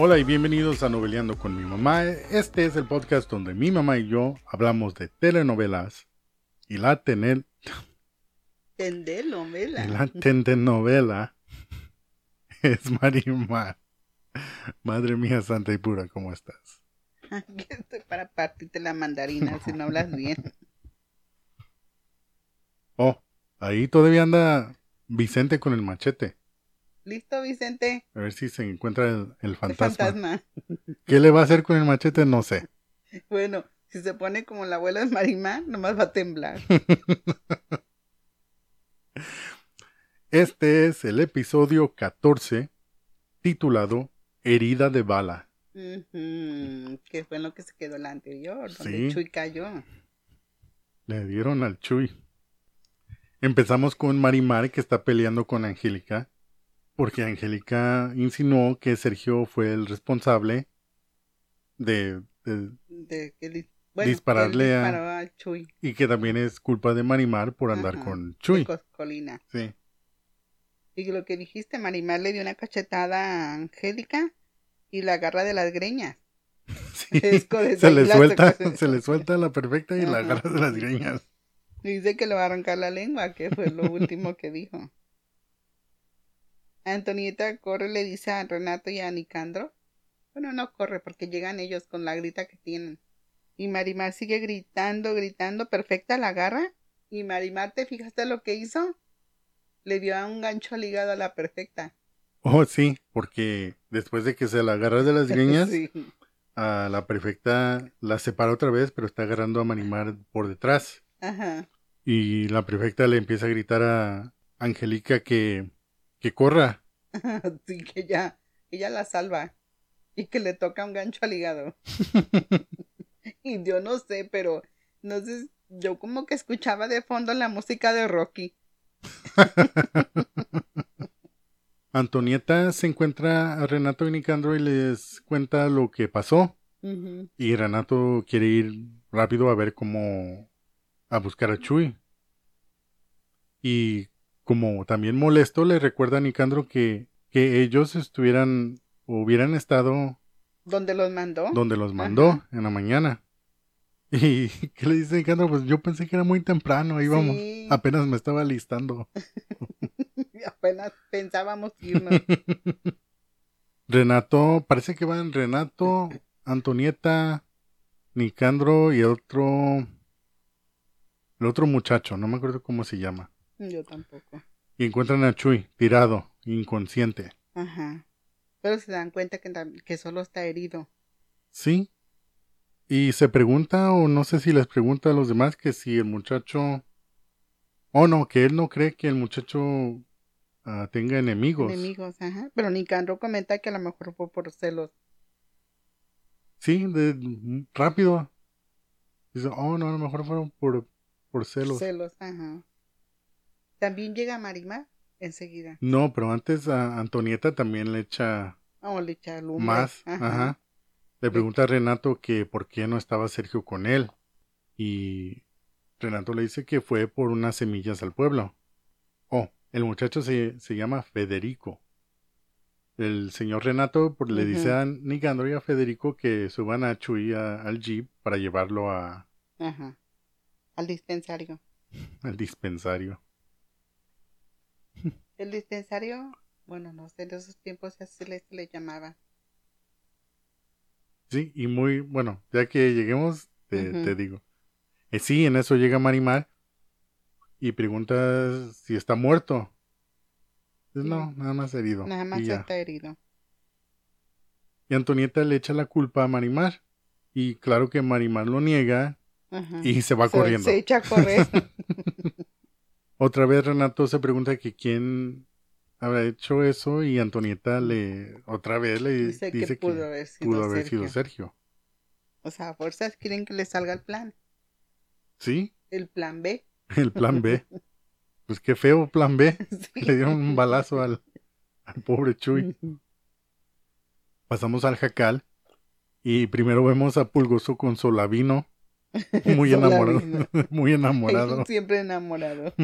Hola y bienvenidos a Noveleando con mi mamá. Este es el podcast donde mi mamá y yo hablamos de telenovelas y la tenel Tendelovela. la tendenovela es Marimar. Madre mía santa y pura, ¿cómo estás? Aquí estoy para partirte la mandarina si no hablas bien. Oh, ahí todavía anda Vicente con el machete. ¿Listo, Vicente? A ver si se encuentra el, el El fantasma. fantasma. ¿Qué le va a hacer con el machete? No sé. Bueno, si se pone como la abuela de Marimar, nomás va a temblar. Este es el episodio 14 titulado Herida de bala. Ujú, Que fue en lo que se quedó la anterior, donde Sí. Chuy cayó. Le dieron al Chuy. Empezamos con Marimar que está peleando con Angélica porque Angélica insinuó que Sergio fue el responsable de, de- De que bueno, Dispararle a- al Chuy. y que también es culpa de Marimar por andar Ajá, con Chuy. Coscolina. Sí. Y lo que dijiste, Marimar le dio una cachetada a Angélica y la agarra de las greñas. Sí. Se le suelta, se le suelta la perfecta y la agarra de las greñas. Dice que le va a arrancar la lengua, que fue lo último que dijo. Antonieta corre, le dice a Renato y a Nicandro. Bueno, no corre porque llegan ellos con la grita que tienen. Y Marimar sigue gritando, gritando. Perfecta la agarra. Y Marimar, ¿te fijaste lo que hizo? Le dio a un gancho al hígado a la perfecta. Oh, sí, porque después de que se la agarra de las greñas, Sí. a la perfecta la separa otra vez, pero está agarrando a Marimar por detrás. Ajá. Y la perfecta le empieza a gritar a Angélica que, que corra. Sí, que ya, ella la salva. Y que le toca un gancho al hígado. Y yo no sé, pero no sé, yo como que escuchaba de fondo la música de Rocky. Antonieta se encuentra a Renato y Nicandro y les cuenta lo que pasó. Y Renato quiere ir rápido a ver cómo a buscar a Chuy. Y como también molesto, le recuerda a Nicandro que, que ellos estuvieran o hubieran estado ¿Dónde los mandó? donde los mandó Ajá. en la mañana. ¿Y qué le dice Nicandro? Pues yo pensé que era muy temprano, íbamos. Sí. Apenas me estaba listando. Apenas pensábamos irnos. Renato, parece que van Renato, Antonieta, Nicandro y el otro. El otro muchacho, no me acuerdo cómo se llama. Yo tampoco. Y encuentran a Chuy, tirado, inconsciente. Ajá. Pero se dan cuenta que, que solo está herido. Sí. Y se pregunta, o no sé si les pregunta a los demás, que si el muchacho. Oh, no, que él no cree que el muchacho ah, tenga enemigos. Enemigos, ajá. Pero Nicandro comenta que a lo mejor fue por celos. Sí, de, rápido. Dice, oh, no, a lo mejor fueron por, por celos. Celos, ajá. También llega Marimar enseguida. No, pero antes a Antonieta también le echa Oh, le echa lumbre. más. Ajá. Le pregunta a Renato que por qué no estaba Sergio con él. Y Renato le dice que fue por unas semillas al pueblo. Oh, el muchacho se, se llama Federico. El señor Renato pues, le dice a Nicandro y a Federico que suban a Chuy a- al jeep para llevarlo a, Ajá. Al dispensario. al dispensario. El dispensario, bueno, no sé, de esos tiempos así le, se le llamaba. Sí, y muy bueno, ya que lleguemos, te, digo. Eh, sí, en eso llega Marimar y pregunta si está muerto. Dice, no, nada más herido. Nada más está herido. y Antonieta le echa la culpa a Marimar. Y claro que Marimar lo niega Ajá. y se va Se- corriendo. Se echa a correr. Otra vez Renato se pregunta que quién habrá hecho eso y Antonieta le otra vez le Dice, dice, que pudo haber sido pudo haber Sergio. sido Sergio. O sea, a fuerzas quieren que le salga el plan. Sí, El plan B. el plan B. Pues qué feo plan B. Sí. Le dieron un balazo al, al pobre Chuy. Pasamos al jacal y primero vemos a Pulgoso con Solavino. Muy enamorado. Muy enamorado. Siempre enamorado.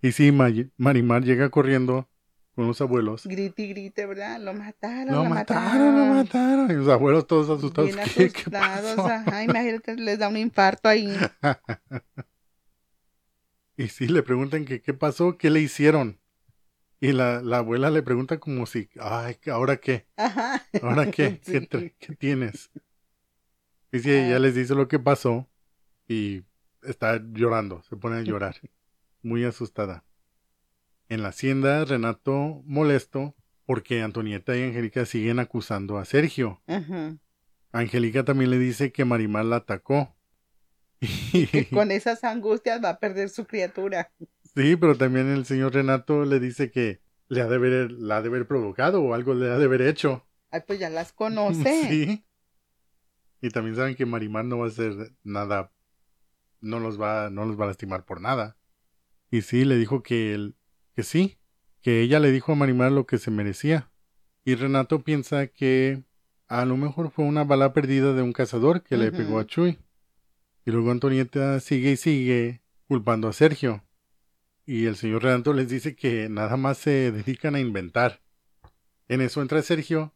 Y sí, Ma- Marimar llega corriendo con los abuelos. Grite y grite, ¿verdad? Lo mataron, Lo mataron, lo mataron. Y los abuelos todos asustados. Bien ¿Qué, asustados, ajá, imagínate, les da un infarto ahí. Y sí, le preguntan que qué pasó, qué le hicieron. Y la, la abuela le pregunta como si, ay, ¿ahora qué? Ajá. ¿Ahora qué? ¿Qué, Sí. qué tienes? Y sí, ella Ah. les dice lo que pasó y está llorando, se pone a llorar, muy asustada. En la hacienda, Renato molesto porque Antonieta y Angélica siguen acusando a Sergio. Ajá. Angélica también le dice que Marimar la atacó. Y- Que con esas angustias va a perder su criatura. Sí, pero también el señor Renato le dice que le ha de haber, la ha de haber provocado o algo le ha de haber hecho. Ay, pues ya las conoce. Sí. Y también saben que Marimar no va a hacer nada, no los va, no los va a lastimar por nada. Y sí, le dijo que él, que sí, que ella le dijo a Marimar lo que se merecía. Y Renato piensa que a lo mejor fue una bala perdida de un cazador que le pegó a Chuy. Y luego Antonieta sigue y sigue culpando a Sergio. Y el señor Renato les dice que nada más se dedican a inventar. En eso entra Sergio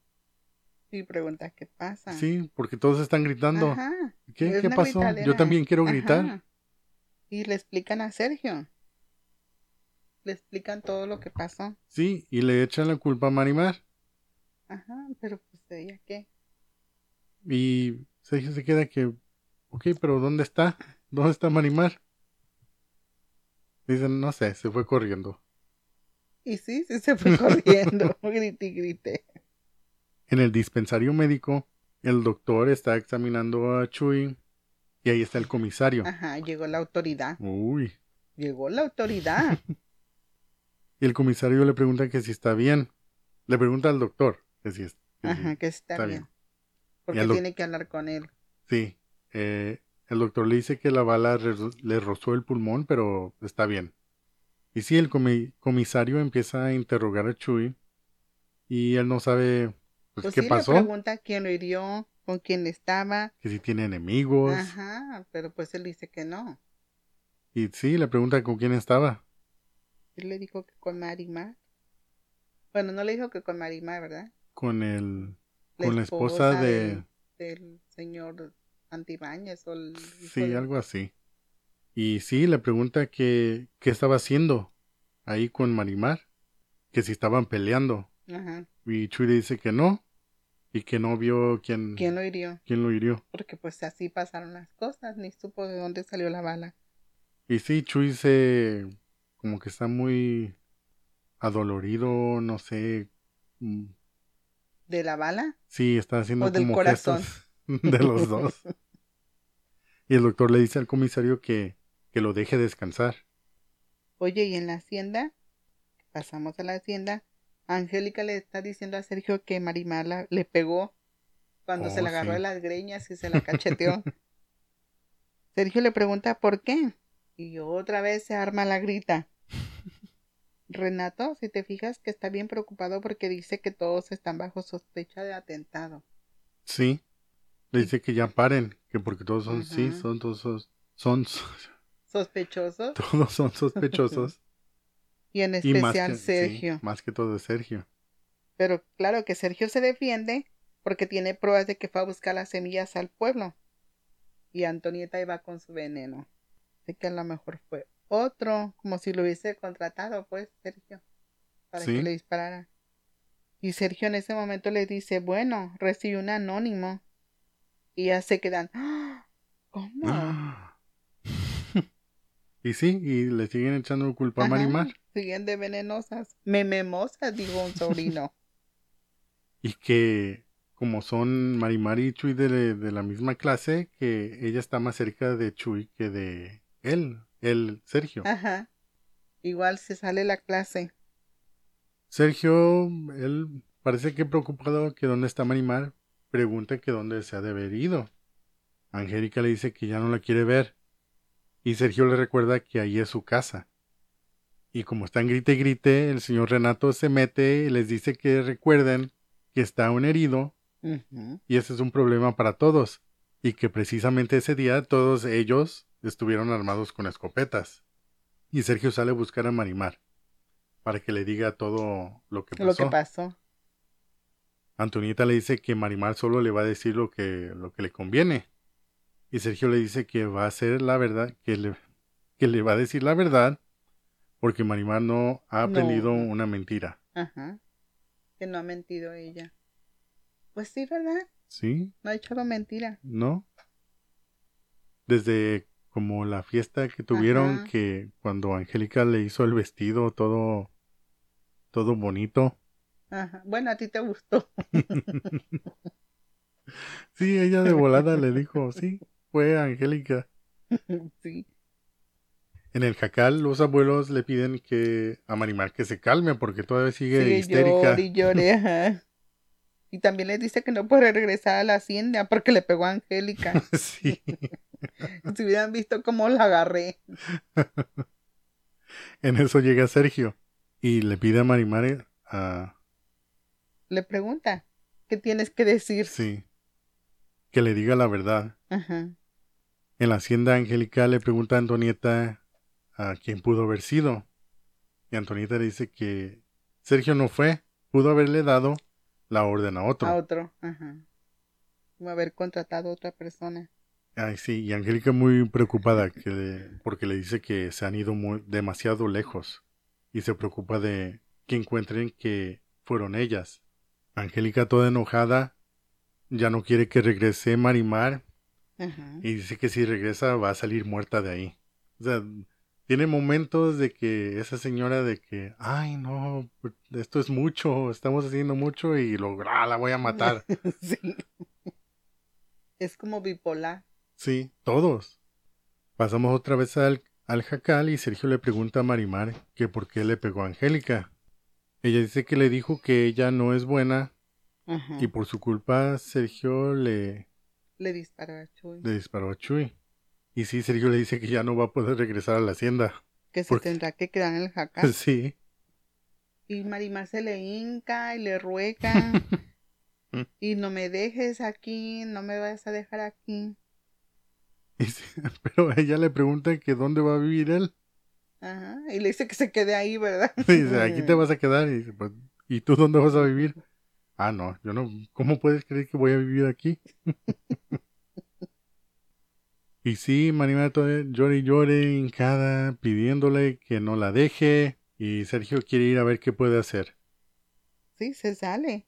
Y pregunta qué pasa. Sí, porque todos están gritando. Ajá. ¿Qué, ¿qué pasó? Yo también quiero gritar. Ajá. Y le explican a Sergio. Le explican todo lo que pasó. Sí, y le echan la culpa a Marimar. Ajá, pero pues ella qué. Y Sergio se queda que, ok, pero ¿dónde está? ¿Dónde está Marimar? Dicen, no sé, se fue corriendo. Y sí, sí se fue corriendo. grite y grite. En el dispensario médico, el doctor está examinando a Chuy y ahí está el comisario. Ajá, llegó la autoridad. Uy. Llegó la autoridad. Y el comisario le pregunta que si está bien. Le pregunta al doctor que si es- que si- Ajá, que está, está bien. bien. Porque tiene que hablar con él. Sí, eh, el doctor le dice que la bala le rozó el pulmón, pero está bien. Y sí, el comi- comisario empieza a interrogar a Chuy y él no sabe pues, Pues qué sí, pasó, le pregunta quién lo hirió, con quién estaba. que si tiene enemigos. Ajá, pero pues él dice que no. Y sí, le pregunta con quién estaba. Él le dijo que con Marimar. Bueno, no le dijo que con Marimar, ¿verdad? Con el con la esposa de... del, del señor Antibáñez o el Sí, de- algo así. Y sí, le pregunta que qué estaba haciendo ahí con Marimar, que si estaban peleando. Ajá. Y Chuy le dice que no, y que no vio quién, ¿Quién lo hirió? quién lo hirió. Porque pues así pasaron las cosas, ni supo de dónde salió la bala. Y sí, Chuy se... como que está muy adolorido, no sé. mm, ¿De la bala? Sí, está haciendo O del como corazón. de los dos. Y el doctor le dice al comisario que, que lo deje descansar. Oye, ¿y en la hacienda? Pasamos a la hacienda. Angélica le está diciendo a Sergio que Marimar la- le pegó cuando se Oh, la agarró sí. de las greñas y se la cacheteó. Sergio le pregunta por qué. Y otra vez se arma la grita. Renato, si te fijas que está bien preocupado porque dice que todos están bajo sospecha de atentado. Sí. Le dice que ya paren, que porque todos son, sí, son todos, son, son, Sospechosos todos son sospechosos. y en y especial sí, Sergio. más que todo Sergio. Pero claro que Sergio se defiende porque tiene pruebas de que fue a buscar las semillas al pueblo. Y Antonieta iba con su veneno. Así que a lo mejor fue otro, como si lo hubiese contratado, pues, Sergio, para Sí. que le disparara. Y Sergio en ese momento le dice, bueno, recibió un anónimo. Y ya se quedan, "¡Ah! ¿cómo? Ah. y sí, y le siguen echando culpa a Marimar. Siguen de venenosas. Mememosas, digo un sobrino. Y que como son Marimar y Chuy de, de la misma clase, que ella está más cerca de Chuy que de él, el Sergio. Ajá. Igual se sale la clase. Sergio, él parece que preocupado que dónde está Marimar, pregunta que dónde se ha de haber ido. Angélica le dice que ya no la quiere ver. Y Sergio le recuerda que ahí es su casa. Y como están grite y grite, el señor Renato se mete y les dice que recuerden que está un herido y ese es un problema para todos. Y que precisamente ese día todos ellos estuvieron armados con escopetas. Y Sergio sale a buscar a Marimar. para que le diga todo lo que pasó. Lo que pasó. Antonieta le dice que Marimar solo le va a decir lo que, lo que le conviene. Y Sergio le dice que va a hacer la verdad, que le, que le va a decir la verdad, porque Marimar no ha aprendido una mentira. Ajá. Que no ha mentido ella. Pues sí, ¿verdad? Sí. No ha echado mentira. No. Desde como la fiesta que tuvieron, que cuando Angélica le hizo el vestido todo, todo bonito. Ajá. Bueno, a ti te gustó. sí, ella de volada le dijo, sí, fue Angélica. sí. En el jacal, los abuelos le piden que a Marimar que se calme porque todavía sigue histérica. y llore, ajá. Y también le dice que no puede regresar a la hacienda porque le pegó a Angélica. sí. si hubieran visto cómo la agarré. en eso llega Sergio y le pide a Marimar a... Le pregunta, ¿qué tienes que decir? Sí. Que le diga la verdad. Ajá. En la hacienda Angélica le pregunta a Antonieta a quién pudo haber sido. Y Antonieta dice que Sergio no fue, pudo haberle dado la orden a otro. A otro, ajá. a haber contratado a otra persona. Ay, sí, y Angélica muy preocupada que porque le dice que se han ido muy, demasiado lejos y se preocupa de que encuentren que fueron ellas. Angélica toda enojada ya no quiere que regrese Marimar Ajá. y dice que si regresa va a salir muerta de ahí. O sea, tiene momentos de que esa señora de que, ay no, esto es mucho, estamos haciendo mucho y lo, ah, la voy a matar. sí. Es como bipolar. Sí, todos. Pasamos otra vez al, al jacal y Sergio le pregunta a Marimar que por qué le pegó a Angélica. Ella dice que le dijo que ella no es buena y por su culpa Sergio le... Le disparó a Chuy. Le disparó a Chuy. Y sí, Sergio le dice que ya no va a poder regresar a la hacienda. Que se tendrá que quedar en el jacal. Sí. Y Marimar se le hinca y le ruega. y no me dejes aquí, no me vas a dejar aquí. pero ella le pregunta que dónde va a vivir él. Ajá, y le dice que se quede ahí, ¿verdad? dice, aquí te vas a quedar. Y, dice, pues, ¿y tú dónde vas a vivir? Ah, no, yo no, ¿cómo puedes creer que voy a vivir aquí? Y sí, Marimar llore y llore, hincada, pidiéndole que no la deje. Y Sergio quiere ir a ver qué puede hacer. Sí, se sale.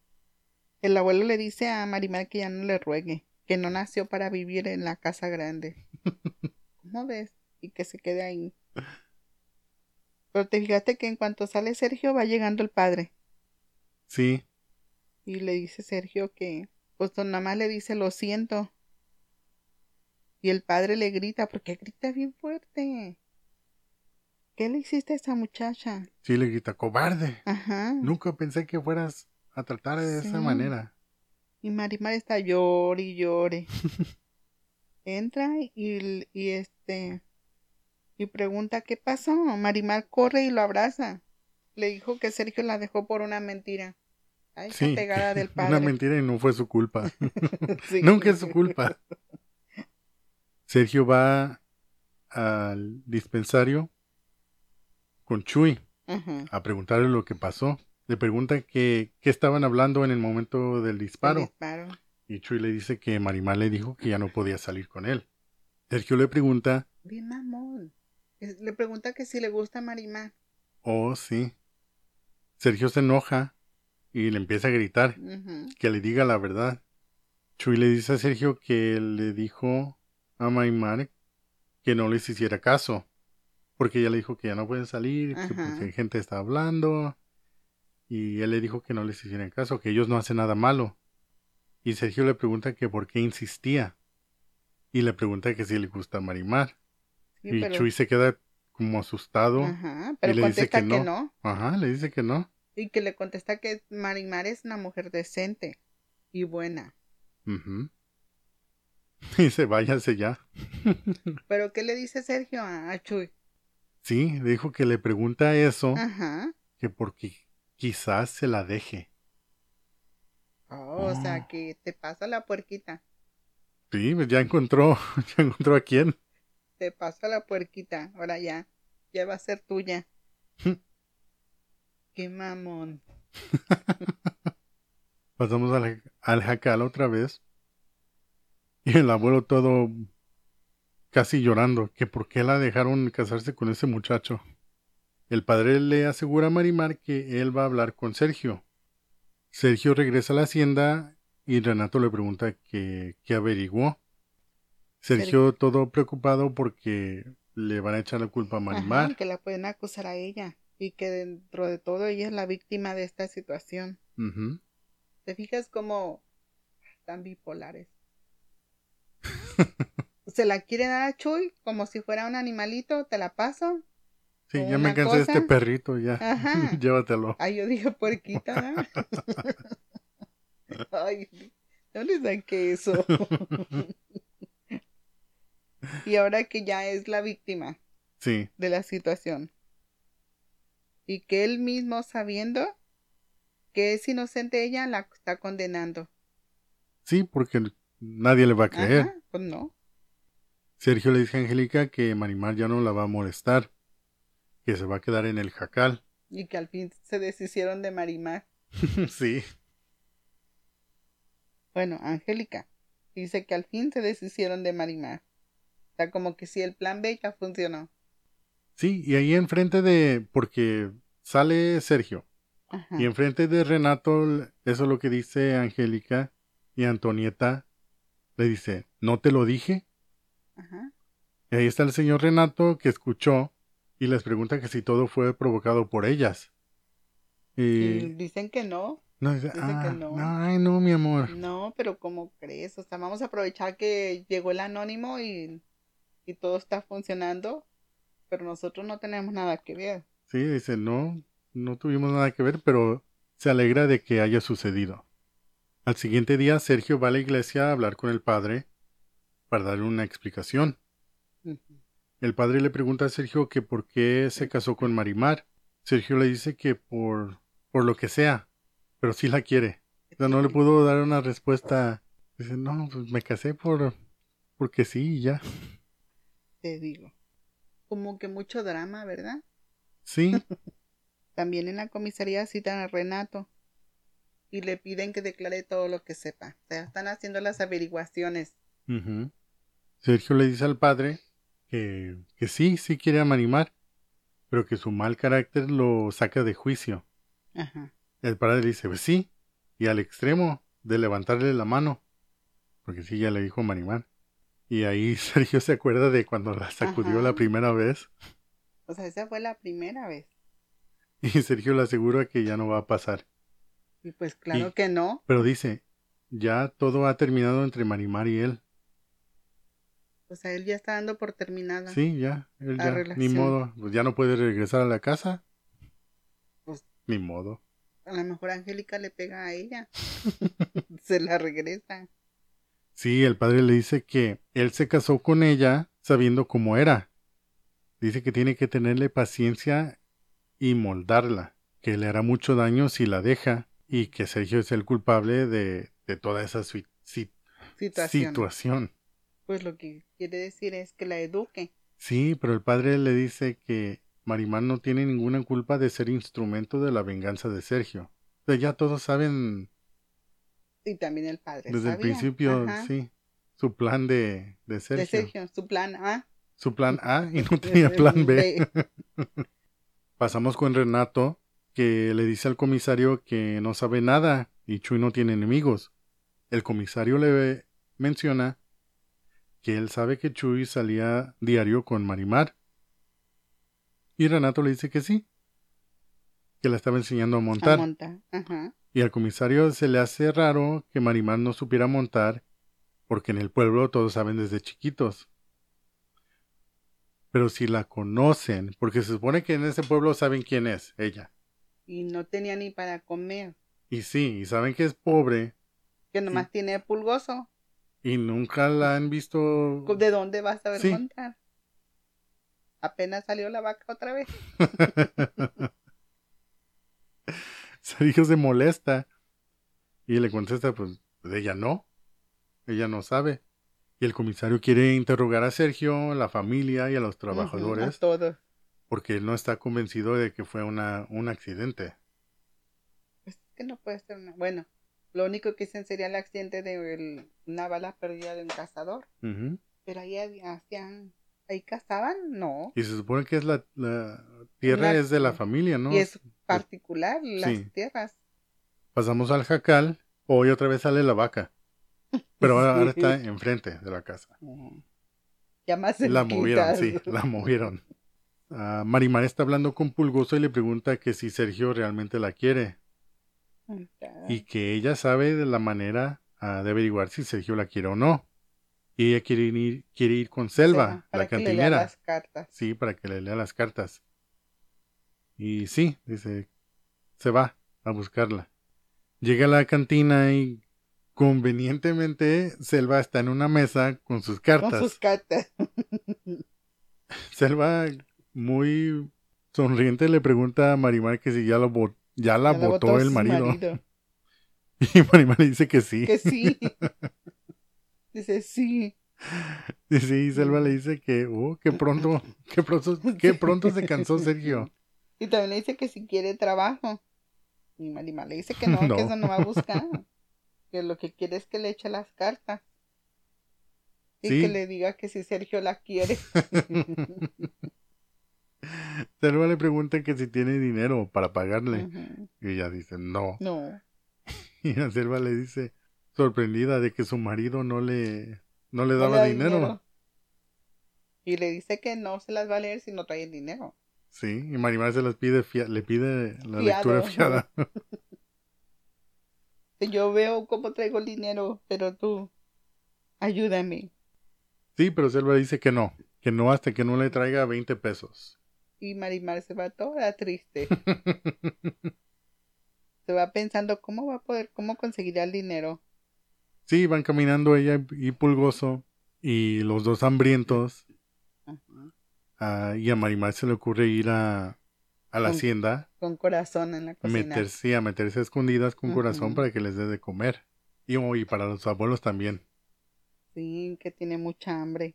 El abuelo le dice a Marimar que ya no le ruegue, que no nació para vivir en la casa grande. ¿Cómo ves? Y que se quede ahí. Pero te fijaste que en cuanto sale Sergio va llegando el padre. Sí. Y le dice Sergio que, pues nada más le dice lo siento. Y el padre le grita, porque grita bien fuerte. ¿Qué le hiciste a esa muchacha? Sí, le grita, cobarde. Ajá. Nunca pensé que fueras a tratar de esa manera. Y Marimar está llore y llore. Entra y, y este y pregunta qué pasó. Marimar corre y lo abraza. Le dijo que Sergio la dejó por una mentira. Ay, sí, pegada del padre. Una mentira y no fue su culpa. Nunca es su culpa. Sergio va al dispensario con Chuy a preguntarle lo que pasó. Le pregunta que qué estaban hablando en el momento del disparo. disparo. Y Chuy le dice que Marimar le dijo que ya no podía salir con él. Sergio le pregunta. Bien mamón. Le pregunta que si le gusta Marimar. Oh, sí. Sergio se enoja y le empieza a gritar que le diga la verdad. Chuy le dice a Sergio que le dijo a Marimar que no les hiciera caso. Porque ella le dijo que ya no pueden salir, que porque gente está hablando. Y él le dijo que no les hicieran caso, que ellos no hacen nada malo. Y Sergio le pregunta que por qué insistía. Y le pregunta que si le gusta Marimar. y Chuy se queda como asustado. Ajá, pero y le contesta dice que, no. Ajá, le dice que no. Y que le contesta que Marimar es una mujer decente y buena. se váyase ya. ¿Pero qué le dice Sergio a Chuy? Sí, dijo que le pregunta eso. Ajá. Que porque quizás se la deje. Oh, O sea, que te pasa la puerquita. Sí, pues ya encontró, ya encontró a quién. Te pasa la puerquita, ahora ya, ya va a ser tuya. qué mamón. Pasamos al, al jacal otra vez. Y el abuelo todo casi llorando, que por qué la dejaron casarse con ese muchacho. El padre le asegura a Marimar que él va a hablar con Sergio. Sergio regresa a la hacienda y Renato le pregunta que, qué averiguó. Sergio todo preocupado porque le van a echar la culpa a Marimar. Ajá, que la pueden acusar a ella y que dentro de todo ella es la víctima de esta situación. ¿Te fijas cómo están bipolares? Se la quiere dar a Chuy como si fuera un animalito, te la paso. Sí, ya me cansé de este perrito, ya. Ajá. Llévatelo. Ay, yo dije puerquita. ¿verdad? Ay, ¿dónde saqué eso? y ahora que ya es la víctima Sí, de la situación. Y que él mismo sabiendo que es inocente ella, la está condenando. sí, porque nadie le va a creer. Ajá, pues no. Sergio le dice a Angélica que Marimar ya no la va a molestar, que se va a quedar en el jacal. Y que al fin se deshicieron de Marimar. sí, Bueno, Angélica dice que al fin se deshicieron de Marimar. O sea, como que si el plan B ya funcionó. sí, y ahí enfrente de, porque sale Sergio, Ajá. y enfrente de Renato, eso es lo que dice Angélica, y Antonieta le dice, ¿no te lo dije? Ajá. Y ahí está el señor Renato que escuchó y les pregunta que si todo fue provocado por ellas. Y Y dicen que no. no, dice, dice que "Ah, no. ay no, mi amor. No, pero ¿cómo crees? O sea, vamos a aprovechar que llegó el anónimo y, y todo está funcionando, pero nosotros no tenemos nada que ver. Sí, dice, no, no tuvimos nada que ver, pero se alegra de que haya sucedido. Al siguiente día, Sergio va a la iglesia a hablar con el padre para darle una explicación. El padre le pregunta a Sergio que por qué se casó con Marimar. Sergio le dice que por, por lo que sea, pero sí la quiere. O sea, no le pudo dar una respuesta. Dice, no, pues me casé por, porque sí y ya. Te digo. Como que mucho drama, ¿verdad? Sí, También en la comisaría citan a Renato y le piden que declare todo lo que sepa. O sea, están haciendo las averiguaciones. Sergio le dice al padre que, que sí, sí quiere a Marimar, pero que su mal carácter lo saca de juicio. Ajá. El padre le dice, pues sí, y al extremo de levantarle la mano, porque sí, ya le dijo Marimar. Y ahí Sergio se acuerda de cuando la sacudió Ajá. la primera vez, O sea, esa fue la primera vez. y Sergio le asegura que ya no va a pasar. Y pues claro Y- que no. Pero dice, ya todo ha terminado entre Marimar y él. O sea, él ya está dando por terminada. Sí, ya, él La ya, ni modo, pues ya no puede regresar a la casa. Pues- ni modo. A lo mejor Angélica le pega a ella. Se la regresa. Sí, el padre le dice que él se casó con ella sabiendo cómo era. Dice que tiene que tenerle paciencia y moldarla, que le hará mucho daño si la deja y que Sergio es el culpable de, de toda esa si- Situación. situación. Pues lo que quiere decir es que la eduque. Sí, pero el padre le dice que Marimar no tiene ninguna culpa de ser instrumento de la venganza de Sergio. O sea, ya todos saben Y también el padre. desde el principio, Ajá. sí, su plan de, de Sergio. De Sergio, su plan A. Su plan A y no tenía plan B. Pasamos con Renato, que le dice al comisario que no sabe nada y Chuy no tiene enemigos. El comisario le menciona que él sabe que Chuy salía diario con Marimar. Y Renato le dice que sí, que la estaba enseñando a A montar. Ajá. Y al comisario se le hace raro que Marimar no supiera montar, porque en el pueblo todos saben desde chiquitos. Pero si la conocen, porque se supone que en ese pueblo saben quién es ella. Y no tenía ni para comer. Y sí, y saben que es pobre, Que nomás tiene pulgoso. y nunca la han visto. ¿De dónde vas a saber Sí. montar? Apenas salió la vaca otra vez. Sergio se molesta y le contesta, pues, pues ella no, ella no sabe. Y el comisario quiere interrogar a Sergio, la familia y a los trabajadores. a todos. Porque él no está convencido de que fue una, un accidente. que no puede ser una... Bueno, lo único que dicen sería el accidente de el- una bala perdida de un cazador. Ujú. Pero ahí hacían... ¿Ahí cazaban? No. Y se supone que es la, la tierra Una- es de la familia, ¿no? Y es particular las Sí. tierras. Pasamos al jacal, hoy otra vez sale la vaca. Pero ahora, está enfrente de la casa. Ujú. Ya más La movieron, sí, la movieron. Ah, Marimar está hablando con Pulgoso y le pregunta que si Sergio realmente la quiere y que ella sabe de la manera ah, de averiguar si Sergio la quiere o no. Y ella quiere ir, quiere ir con Selva, para la que le lea cantinera. las cartas. Sí, para que le lea las cartas. Y sí, dice, se va a buscarla. Llega a la cantina y convenientemente Selva está en una mesa con sus cartas. Con sus cartas. Selva, muy sonriente, le pregunta a Marimar que si ya, lo ya la Ya la el marido. Y Marimar le dice que sí. Que sí. Dice, sí. Y Selva le dice que, oh, que pronto, que pronto, que pronto se cansó Sergio. Y también le dice que si quiere trabajo. Y Marimar le dice que no, No. que eso no va a buscar. que lo que quiere es que le eche las cartas. Y Sí. que le diga que si Sergio la quiere. Selva le pregunta que si tiene dinero para pagarle. Y ella dice no. No. Y a Selva le dice, sorprendida de que su marido no le, no le no daba le da dinero. Y le dice que no se las va a leer si no trae el dinero. Sí, y Marimar se las pide, le pide la Fiado. lectura fiada. Yo veo cómo traigo el dinero, pero tú, ayúdame. Sí, pero Selva dice que no, que no hasta que no le traiga 20 pesos. Y Marimar se va toda triste. se va pensando cómo va a poder, cómo conseguirá el dinero. Sí, van caminando ella y Pulgoso y los dos hambrientos. Ajá. ah, y a Marimar se le ocurre ir a, a la Con- hacienda, Con corazón en la cocina. meterse, a meterse a escondidas con corazón para que les dé de comer. Y, oh, y para los abuelos también. Sí, que tiene mucha hambre.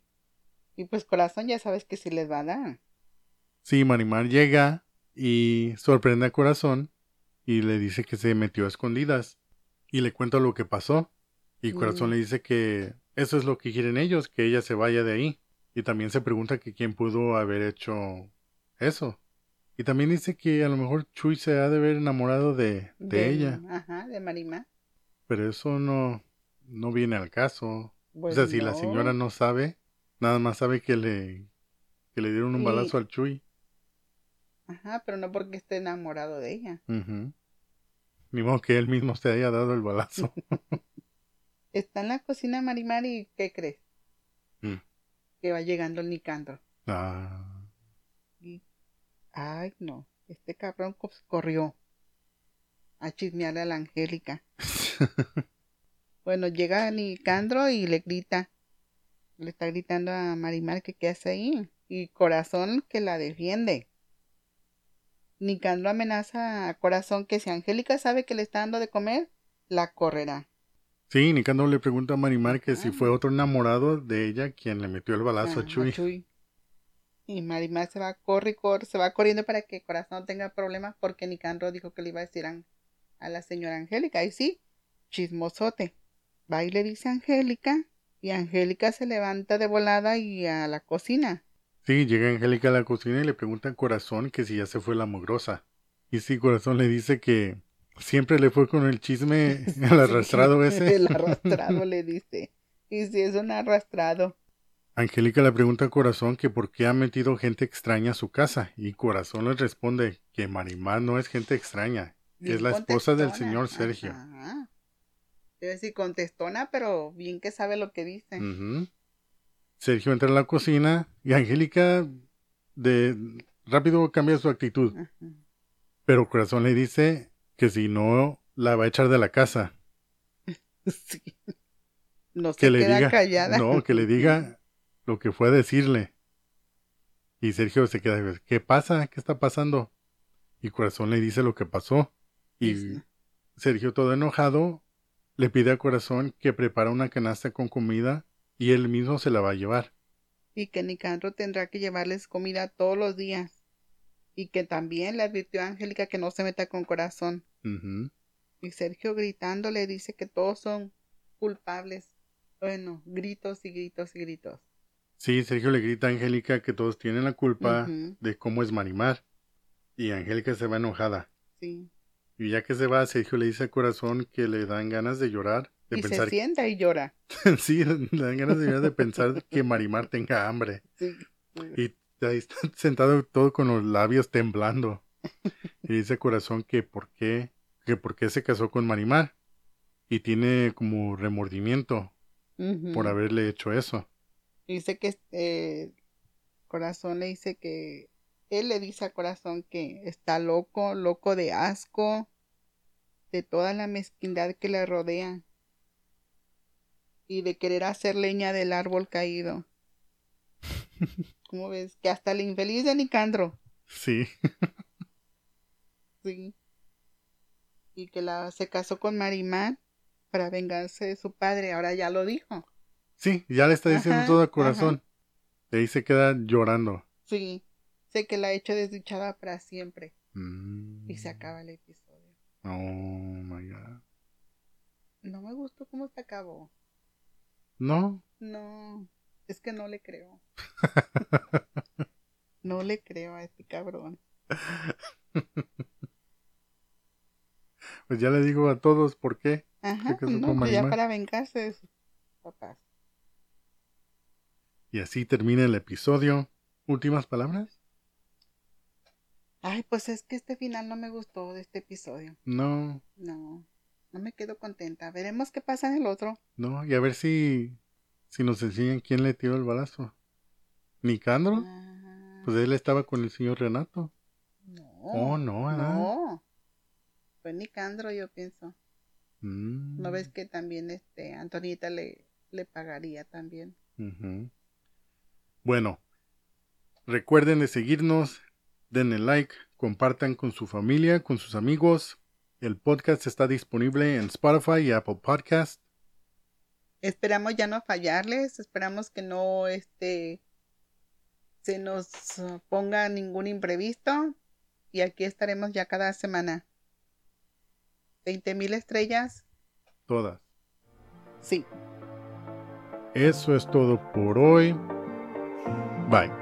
Y pues corazón ya sabes que sí les va a dar. Sí, Marimar llega y sorprende a Corazón y le dice que se metió a escondidas y le cuenta lo que pasó. Y Corazón Mm. le dice que eso es lo que quieren ellos, que ella se vaya de ahí. Y también se pregunta que quién pudo haber hecho eso. Y también dice que a lo mejor Chuy se ha de haber enamorado de, de ella, Ajá, de Marimar. pero eso no, no viene al caso. Pues o sea, si la señora no sabe, nada más sabe que le, que le dieron un balazo al Chuy. Ajá, pero no porque esté enamorado de ella. Ujú. Ni modo que él mismo se haya dado el balazo. Está en la cocina Marimar y ¿qué crees? Mm. Que va llegando el Nicandro. Ah, Y, ay, no, este cabrón corrió a chismearle a la Angélica. Bueno, llega Nicandro y le grita. Le está gritando a Marimar que qué hace ahí. Y Corazón que la defiende. Nicandro amenaza a Corazón que si Angélica sabe que le está dando de comer, la correrá. sí, Nicandro le pregunta a Marimar que si fue otro enamorado de ella quien le metió el balazo Ah, a Chuy. Chuy. Y Marimar se va corre, se va corriendo para que Corazón no tenga problemas porque Nicandro dijo que le iba a decir a, a la señora Angélica. Y sí, chismosote. Va y le dice a Angélica y Angélica se levanta de volada y a la cocina. Sí, llega Angélica a la cocina y le pregunta a Corazón que si ya se fue la mugrosa. Y sí, Corazón le dice que siempre le fue con el chisme al arrastrado ese. El arrastrado le dice. Y si es un arrastrado. Angélica le pregunta a Corazón que por qué ha metido gente extraña a su casa. Y Corazón le responde que Marimar no es gente extraña, que es la esposa del señor Sergio. Ajá. Decir contestona, pero bien que sabe lo que dice. Sergio entra a la cocina y Angélica de rápido cambia su actitud, Ajá. pero Corazón le dice que si no la va a echar de la casa, Sí. No se que le queda diga, callada. no, que le diga lo que fue a decirle. Y Sergio se queda, ¿qué pasa? ¿Qué está pasando? Y Corazón le dice lo que pasó. Y Sí. Sergio todo enojado le pide a Corazón que prepara una canasta con comida y él mismo se la va a llevar. Y que Nicandro tendrá que llevarles comida todos los días. Y que también le advirtió a Angélica que no se meta con corazón. Y Sergio gritando le dice que todos son culpables. Bueno, gritos y gritos y gritos. Sí, Sergio le grita a Angélica que todos tienen la culpa de cómo es Marimar. Y Angélica se va enojada. Sí. Y ya que se va, Sergio le dice a Corazón que le dan ganas de llorar, de y se sienta y llora. sí, le dan ganas de llorar de pensar que Marimar tenga hambre. Sí. Y ahí está sentado todo con los labios temblando. Y dice Corazón que por qué, que por qué se casó con Marimar. Y tiene como remordimiento por haberle hecho eso. Dice que eh, Corazón le dice que él le dice a Corazón que está loco, loco de asco, de toda la mezquindad que le rodea y de querer hacer leña del árbol caído. ¿Cómo ves? Que hasta el infeliz de Nicandro, Sí, sí. Y que la, se casó con Marimar para vengarse de su padre, ahora ya lo dijo. sí, ya le está diciendo Ajá, todo a Corazón. Y ahí se queda llorando. Sí, sé que la ha hecho desdichada para siempre. Mm. Y se acaba el episodio. Oh my god. No me gustó cómo se acabó. No, No, es que no le creo. No le creo a este cabrón. pues ya le digo a todos por qué. Ajá, casó no, pues ya para vengarse de sus papás. Y así termina el episodio. ¿Últimas palabras? Ay, pues es que este final no me gustó de este episodio. No, No, no me quedo contenta. Veremos qué pasa en el otro. no. Y a ver si, si nos enseñan quién le tiró el balazo. ¿Nicandro? Ah, Pues él estaba con el señor Renato. no. Oh, no, ¿verdad? No. Fue Nicandro, yo pienso. Mm. ¿No ves que también este Antonita le, le pagaría también? Bueno, recuerden de seguirnos, denle like, compartan con su familia, con sus amigos. El podcast está disponible en Spotify y Apple Podcast. Esperamos ya no fallarles, esperamos que no este se nos ponga ningún imprevisto y aquí estaremos ya cada semana. 20 mil estrellas, Todas. sí. Eso es todo por hoy. Bye.